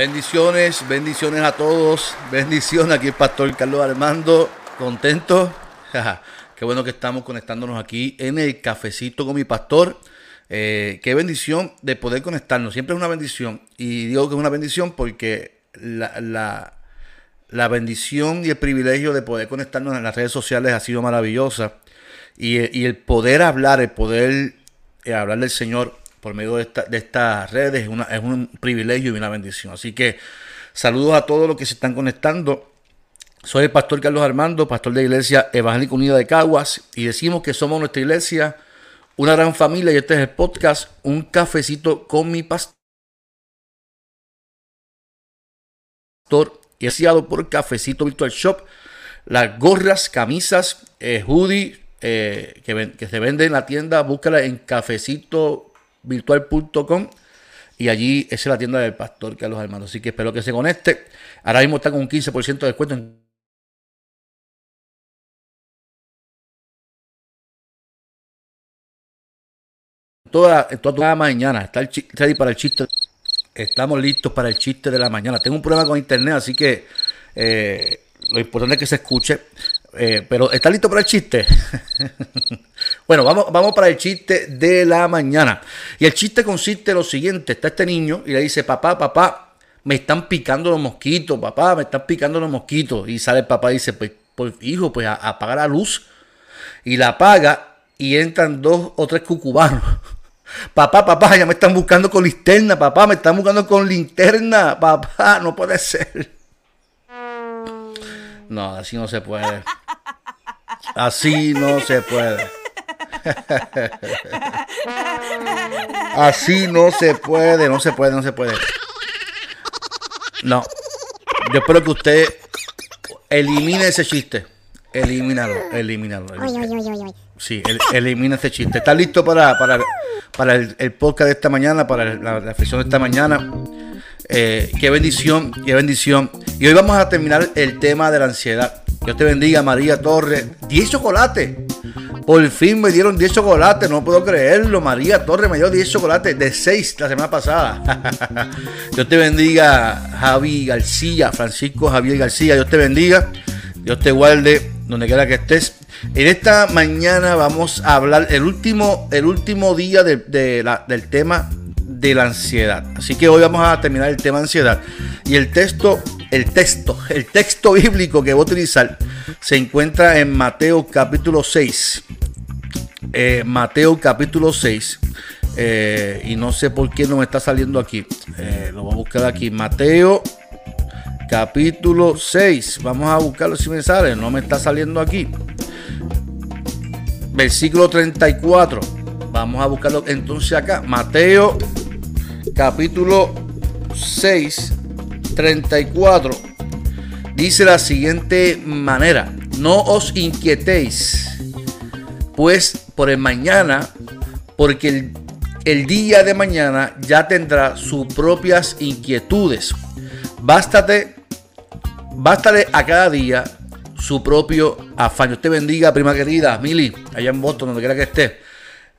Bendiciones, bendiciones a todos. Bendiciones aquí el pastor Carlos Armando. Contento. Qué bueno que estamos conectándonos aquí en el cafecito con mi pastor. Eh, qué bendición de poder conectarnos. Siempre es una bendición. Y digo que es una bendición porque la, la, bendición y el privilegio de poder conectarnos en las redes sociales ha sido maravillosa. Y, el poder hablar, el poder eh, hablar del Señor por medio de, estas redes. Es, un privilegio y una bendición. Así que saludos a todos los que se están conectando. Soy el pastor Carlos Armando, pastor de Iglesia Evangélica Unida de Caguas, y decimos que somos nuestra iglesia, una gran familia, y este es el podcast, Un Cafecito con mi pastor. Y asiado por Cafecito Virtual Shop, las gorras, camisas, eh, hoodie eh, que, que, se venden en la tienda, búscala en Cafecito virtual.com y allí es la tienda del pastor Carlos Armando. Así que espero que se conecte. Ahora mismo está con un 15% de descuento en toda, toda mañana. Está, el, para el chiste. Estamos listos para el chiste de la mañana. Tengo un problema con internet, así que eh, lo importante es que se escuche. Eh, pero ¿está listo para el chiste? bueno, vamos, vamos para el chiste de la mañana. Y el chiste consiste en lo siguiente. Está este niño y le dice, papá, papá, me están picando los mosquitos, papá, me están picando los mosquitos. Y sale el papá y dice, pues, pues hijo, pues apaga la luz. Y la apaga y entran dos o tres cucubanos. Papá, papá, ya me están buscando con linterna, papá, me están buscando con linterna, papá, no puede ser. No, así no se puede. Así no se puede. Así no se puede, no se puede, no se puede. No. Yo espero que usted elimine ese chiste. Elimínalo, elimínalo. Sí, elimina ese chiste. ¿Está listo para, para, el, podcast de esta mañana, para la reflexión de esta mañana? Eh, qué bendición, qué bendición. Y hoy vamos a terminar el tema de la ansiedad. Dios te bendiga, María Torres. 10 chocolates. Por fin me dieron 10 chocolates, no puedo creerlo. María Torres me dio 10 chocolates de 6 la semana pasada. Dios te bendiga, Javi García, Francisco Javier García. Dios te bendiga. Dios te guarde donde quiera que estés. En esta mañana vamos a hablar el último, el último día del tema de la ansiedad. Así que hoy vamos a terminar el tema de ansiedad. Y el texto, el texto, el texto bíblico que voy a utilizar se encuentra en Mateo capítulo 6. Eh, Mateo capítulo 6. Eh, y no sé por qué no me está saliendo aquí. Eh, lo voy a buscar aquí. Mateo capítulo 6. Vamos a buscarlo si me sale. No me está saliendo aquí. Versículo 34. Vamos a buscarlo entonces acá. Mateo capítulo 6, 34, dice la siguiente manera, no os inquietéis, pues por el mañana, porque el, día de mañana ya tendrá sus propias inquietudes. Bástate, bástale a cada día su propio afán. Dios te bendiga, prima querida, Mili, allá en Boston, donde quiera que esté.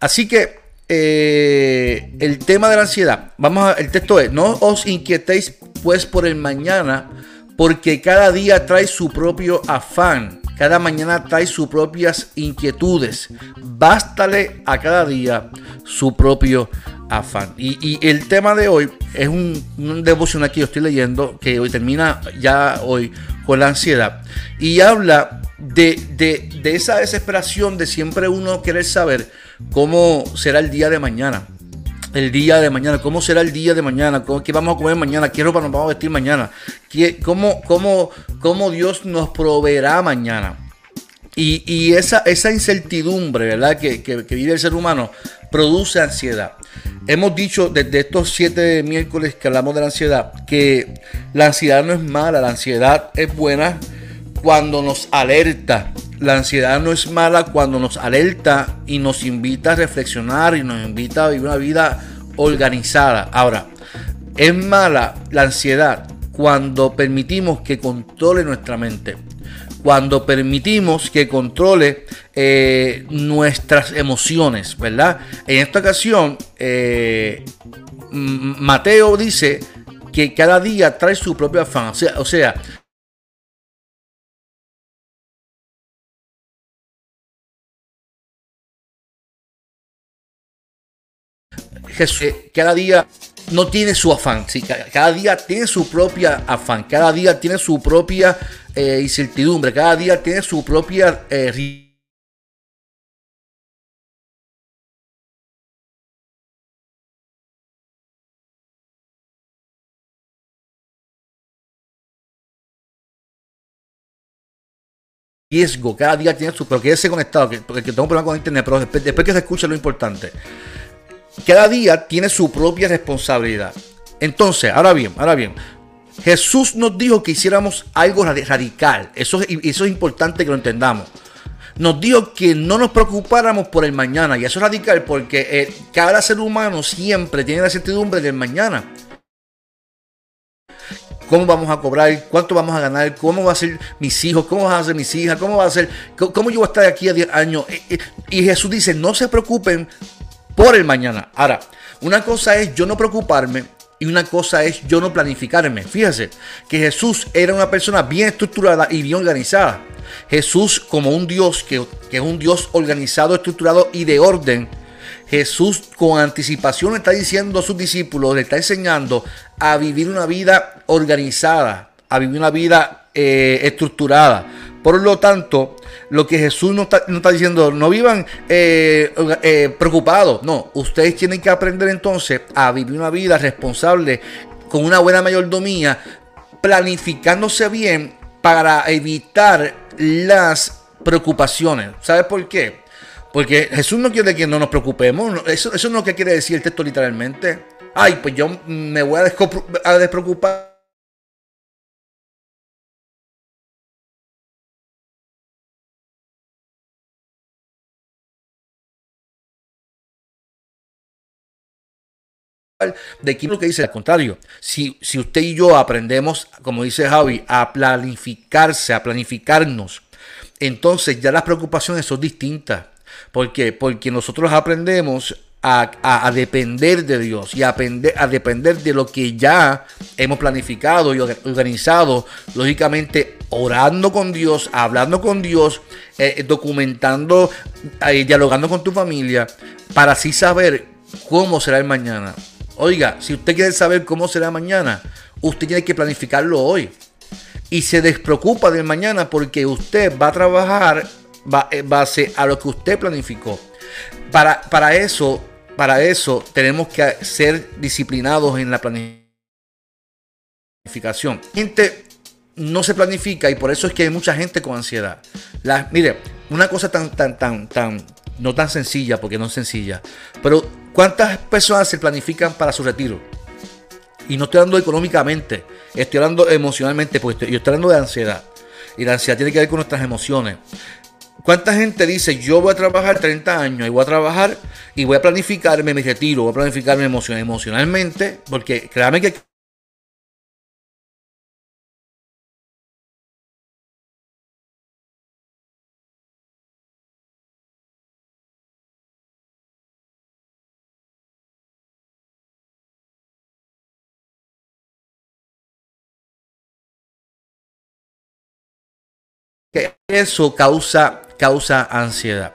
Así que eh, el tema de la ansiedad. Vamos a, el texto es, no os inquietéis pues por el mañana, porque cada día trae su propio afán, cada mañana trae sus propias inquietudes. Bástale a cada día su propio afán. Y, el tema de hoy es un, un devocional que yo estoy leyendo, que hoy termina ya hoy con la ansiedad. Y habla de, de esa desesperación de siempre uno querer saber cómo será el día de mañana. El día de mañana, cómo será el día de mañana, qué vamos a comer mañana, qué ropa nos vamos a vestir mañana, cómo, cómo, cómo Dios nos proveerá mañana. Y, esa, esa incertidumbre, ¿verdad? Que, vive el ser humano produce ansiedad. hemos dicho desde estos siete miércoles que hablamos de la ansiedad, que la ansiedad no es mala, la ansiedad es buena cuando nos alerta. La ansiedad no es mala cuando nos alerta y nos invita a reflexionar y nos invita a vivir una vida organizada. Ahora, es mala la ansiedad cuando permitimos que controle nuestra mente cuando permitimos que controle eh, nuestras emociones, ¿verdad? En esta ocasión, eh, Mateo dice que cada día trae su propio afán. O sea, Jesús eh, cada día no tiene su afán, ¿sí? cada día tiene su propia afán, cada día tiene su propia eh, incertidumbre, cada día tiene su propia eh, riesgo, cada día tiene su, pero quédese conectado, que, porque tengo un problema con internet, pero después, después que se escucha lo importante cada día tiene su propia responsabilidad. Entonces, ahora bien, ahora bien, Jesús nos dijo que hiciéramos algo radical. Eso, eso es importante que lo entendamos. Nos dijo que no nos preocupáramos por el mañana. Y eso es radical porque eh, cada ser humano siempre tiene la certidumbre del mañana. ¿Cómo vamos a cobrar? ¿Cuánto vamos a ganar? ¿Cómo va a ser mis hijos? ¿Cómo van a ser mis hijas? ¿Cómo va a ser? ¿Cómo yo voy a estar aquí a 10 años? Eh, eh, y Jesús dice, no se preocupen por el mañana. Ahora, una cosa es yo no preocuparme y una cosa es yo no planificarme. Fíjese que Jesús era una persona bien estructurada y bien organizada. Jesús como un Dios que, es un Dios organizado, estructurado y de orden. Jesús con anticipación está diciendo a sus discípulos, le está enseñando a vivir una vida organizada, a vivir una vida eh, estructurada. Por lo tanto, lo que Jesús no está, diciendo, no vivan eh, eh, preocupados. No, ustedes tienen que aprender entonces a vivir una vida responsable con una buena mayordomía, planificándose bien para evitar las preocupaciones. ¿Sabes por qué? Porque Jesús no quiere que no nos preocupemos. Eso, es lo que quiere decir el texto literalmente. Ay, pues yo me voy a despreocupar de lo que dice al contrario. Si, si usted y yo aprendemos, como dice Javi, a planificarse, a planificarnos, entonces ya las preocupaciones son distintas. ¿Por qué? Porque nosotros aprendemos a, depender de Dios y a, a depender de lo que ya hemos planificado y organizado, lógicamente orando con Dios, hablando con Dios, eh, documentando, eh, dialogando con tu familia, para así saber cómo será el mañana. Oiga, si usted quiere saber cómo será mañana, usted tiene que planificarlo hoy. Y se despreocupa del mañana porque usted va a trabajar base a lo que usted planificó. Para, para eso, para eso tenemos que ser disciplinados en la planificación. Gente no se planifica y por eso es que hay mucha gente con ansiedad. mire, una cosa tan, tan, tan, tan, no tan sencilla, porque no es sencilla, pero ¿cuántas personas se planifican para su retiro? Y no estoy hablando económicamente, estoy hablando emocionalmente, porque yo estoy hablando de ansiedad. Y la ansiedad tiene que ver con nuestras emociones. ¿Cuánta gente dice, yo voy a trabajar 30 años y voy a trabajar y voy a planificarme mi retiro, voy a planificarme emocionalmente? Porque créame que que eso causa, causa ansiedad.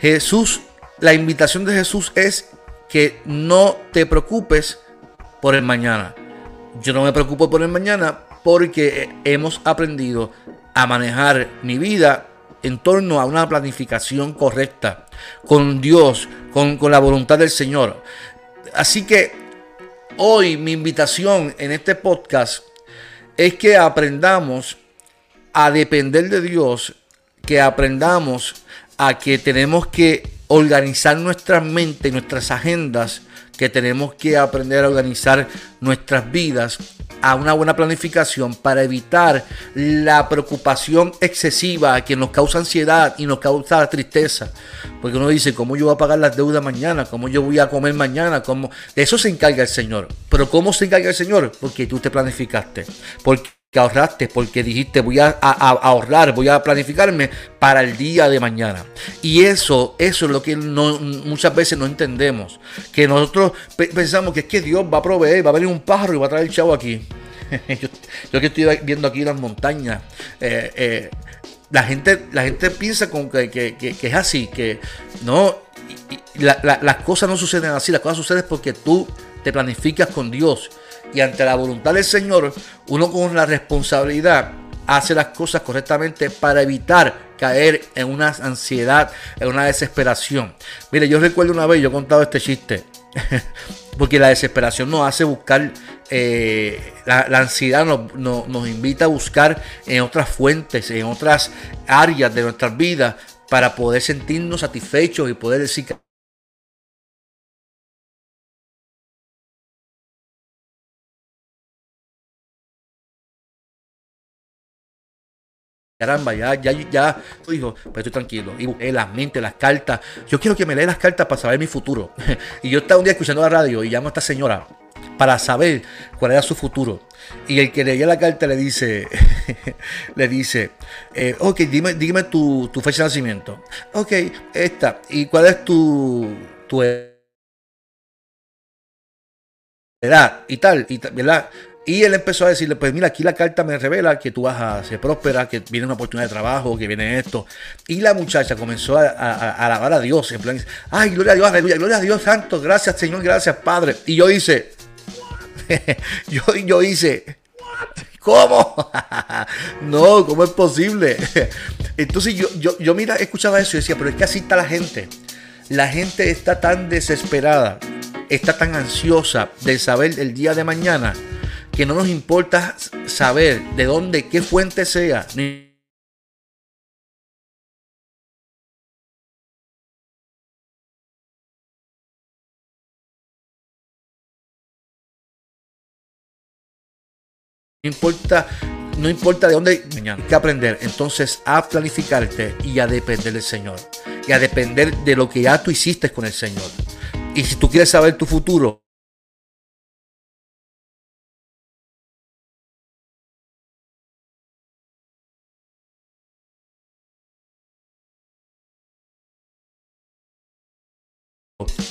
Jesús, la invitación de Jesús es que no te preocupes por el mañana. Yo no me preocupo por el mañana porque hemos aprendido a manejar mi vida en torno a una planificación correcta, con Dios, con, con la voluntad del Señor. Así que hoy mi invitación en este podcast es que aprendamos a depender de Dios, que aprendamos a que tenemos que organizar nuestra mente, nuestras agendas que tenemos que aprender a organizar nuestras vidas a una buena planificación para evitar la preocupación excesiva que nos causa ansiedad y nos causa tristeza. Porque uno dice, ¿cómo yo voy a pagar las deudas mañana? ¿Cómo yo voy a comer mañana? ¿Cómo? De eso se encarga el Señor. Pero ¿cómo se encarga el Señor? Porque tú te planificaste. Ahorraste, porque dijiste voy a, ahorrar, voy a planificarme para el día de mañana. Y eso, eso es lo que no, muchas veces no entendemos. Que nosotros pensamos que es que Dios va a proveer, va a venir un pájaro y va a traer el chavo aquí. yo, que estoy viendo aquí las montañas. Eh, eh, la gente, la gente piensa con que, es así, que no, las cosas no suceden así, las cosas suceden porque tú te planificas con Dios y ante la voluntad del Señor, uno con la responsabilidad hace las cosas correctamente para evitar caer en una ansiedad, en una desesperación. Mire, yo recuerdo una vez, yo he contado este chiste, porque la desesperación nos hace buscar, eh, la, ansiedad nos, nos, invita a buscar en otras fuentes, en otras áreas de nuestras vidas, para poder sentirnos satisfechos y poder decir Caramba, ya, ya, ya, dijo, pero estoy tranquilo. Y busqué las mentes, las cartas. Yo quiero que me lea las cartas para saber mi futuro. y yo estaba un día escuchando la radio y llamo a esta señora para saber cuál era su futuro. Y el que leía la carta le dice, le dice, eh, ok, dime, dime tu, fecha de nacimiento. Ok, esta. ¿Y cuál es tu, tu edad? Y tal, y tal, ¿verdad? Y él empezó a decirle, pues mira, aquí la carta me revela que tú vas a ser próspera, que viene una oportunidad de trabajo, que viene esto. Y la muchacha comenzó a, alabar a Dios, en plan, ay, gloria a Dios, aleluya, gloria a Dios santo, gracias Señor, gracias Padre. Y yo hice, yo, yo hice, ¿cómo? no, ¿cómo es posible? Entonces yo, yo, yo mira, escuchaba eso y decía, pero es que así está la gente. La gente está tan desesperada, está tan ansiosa de saber el día de mañana que no nos importa saber de dónde, qué fuente sea, ni No importa, no importa de dónde. Hay que aprender entonces a planificarte y a depender del Señor. Y a depender de lo que ya tú hiciste con el Señor. Y si tú quieres saber tu futuro,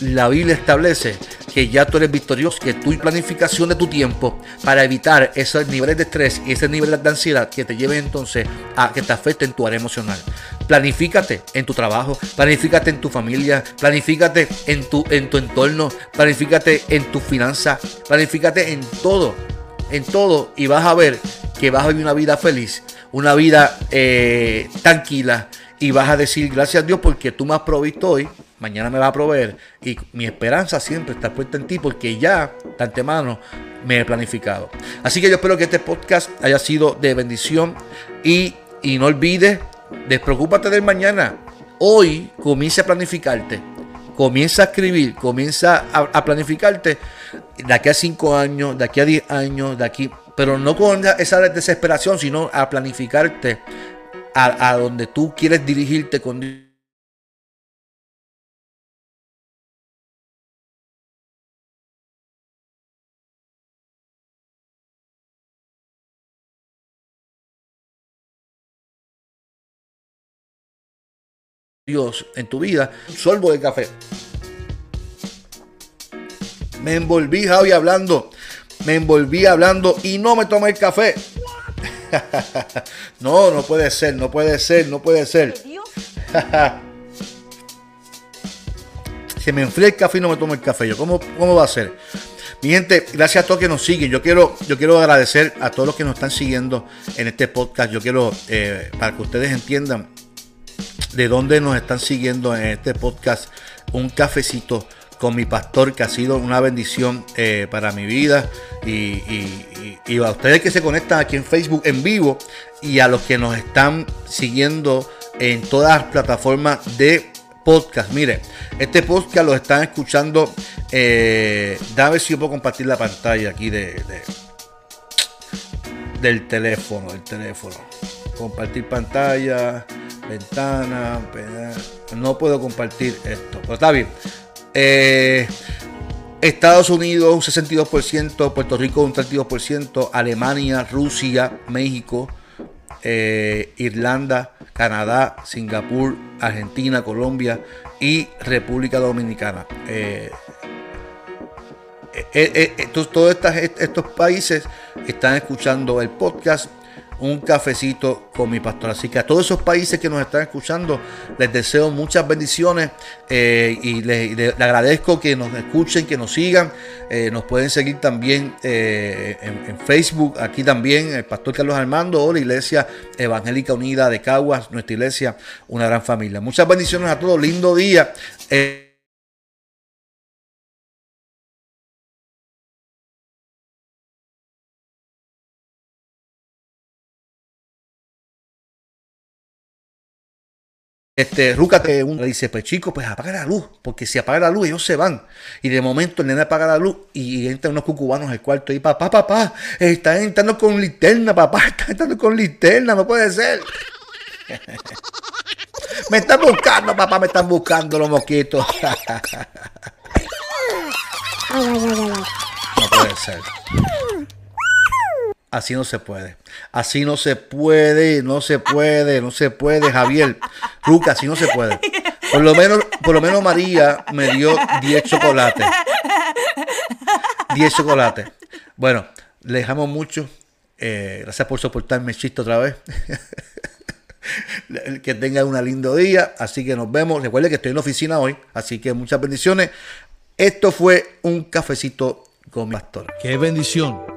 la Biblia establece que ya tú eres victorioso, que tu planificación de tu tiempo para evitar esos niveles de estrés y ese nivel de ansiedad que te lleven entonces a que te afecten tu área emocional. Planifícate en tu trabajo, planifícate en tu familia, planifícate en tu, en tu entorno, planifícate en tu finanza, planifícate en todo, en todo y vas a ver que vas a vivir una vida feliz, una vida eh, tranquila y vas a decir gracias a Dios porque tú me has provisto hoy mañana me va a proveer y mi esperanza siempre está puesta en ti porque ya de antemano me he planificado. Así que yo espero que este podcast haya sido de bendición y, no olvides, despreocúpate del mañana. Hoy comienza a planificarte, comienza a escribir, comienza a, planificarte de aquí a cinco años, de aquí a 10 años, de aquí, pero no con esa desesperación, sino a planificarte a, a donde tú quieres dirigirte con Dios en tu vida, un sorbo de café. Me envolví, Javi, hablando. Me envolví hablando y no me tomé el café. no, no puede ser, no puede ser, no puede ser. Se me enfría el café y no me tomo el café. Yo, ¿cómo, cómo va a ser? Mi gente, gracias a todos que nos siguen. Yo quiero, yo quiero agradecer a todos los que nos están siguiendo en este podcast. Yo quiero, eh, para que ustedes entiendan, de dónde nos están siguiendo en este podcast, un cafecito con mi pastor, que ha sido una bendición eh, para mi vida. Y, a ustedes que se conectan aquí en Facebook en vivo y a los que nos están siguiendo en todas las plataformas de podcast. Mire, este podcast lo están escuchando. Eh, ver si yo puedo compartir la pantalla aquí de, del teléfono. Del teléfono. Compartir pantalla, ventana. No puedo compartir esto, está bien. Eh, Estados Unidos un 62%, Puerto Rico un 32%, Alemania, Rusia, México, eh, Irlanda, Canadá, Singapur, Argentina, Colombia y República Dominicana. Eh, todos estos países están escuchando el podcast un cafecito con mi pastor. Así que a todos esos países que nos están escuchando, les deseo muchas bendiciones eh, y les, agradezco que nos escuchen, que nos sigan. Eh, nos pueden seguir también eh, en, Facebook, aquí también, el pastor Carlos Armando o la Iglesia Evangélica Unida de Caguas, nuestra iglesia, una gran familia. Muchas bendiciones a todos, lindo día. Este, Ruca te uno le dice, pues chico, pues apaga la luz, porque si apaga la luz ellos se van. Y de momento el nene apaga la luz y entran unos cucubanos al cuarto y papá, papá, están entrando con linterna, papá, están entrando con linterna, no puede ser. me están buscando, papá, me están buscando los mosquitos. no puede ser. Así no se puede. Así no se puede, no se puede, no se puede, Javier. Luca, así no se puede. Por lo menos, por lo menos María me dio 10 chocolates. 10 chocolates. Bueno, le dejamos mucho. Eh, gracias por soportarme chiste otra vez. que tenga un lindo día. Así que nos vemos. Recuerde que estoy en la oficina hoy. Así que muchas bendiciones. Esto fue un cafecito con pastor. Qué bendición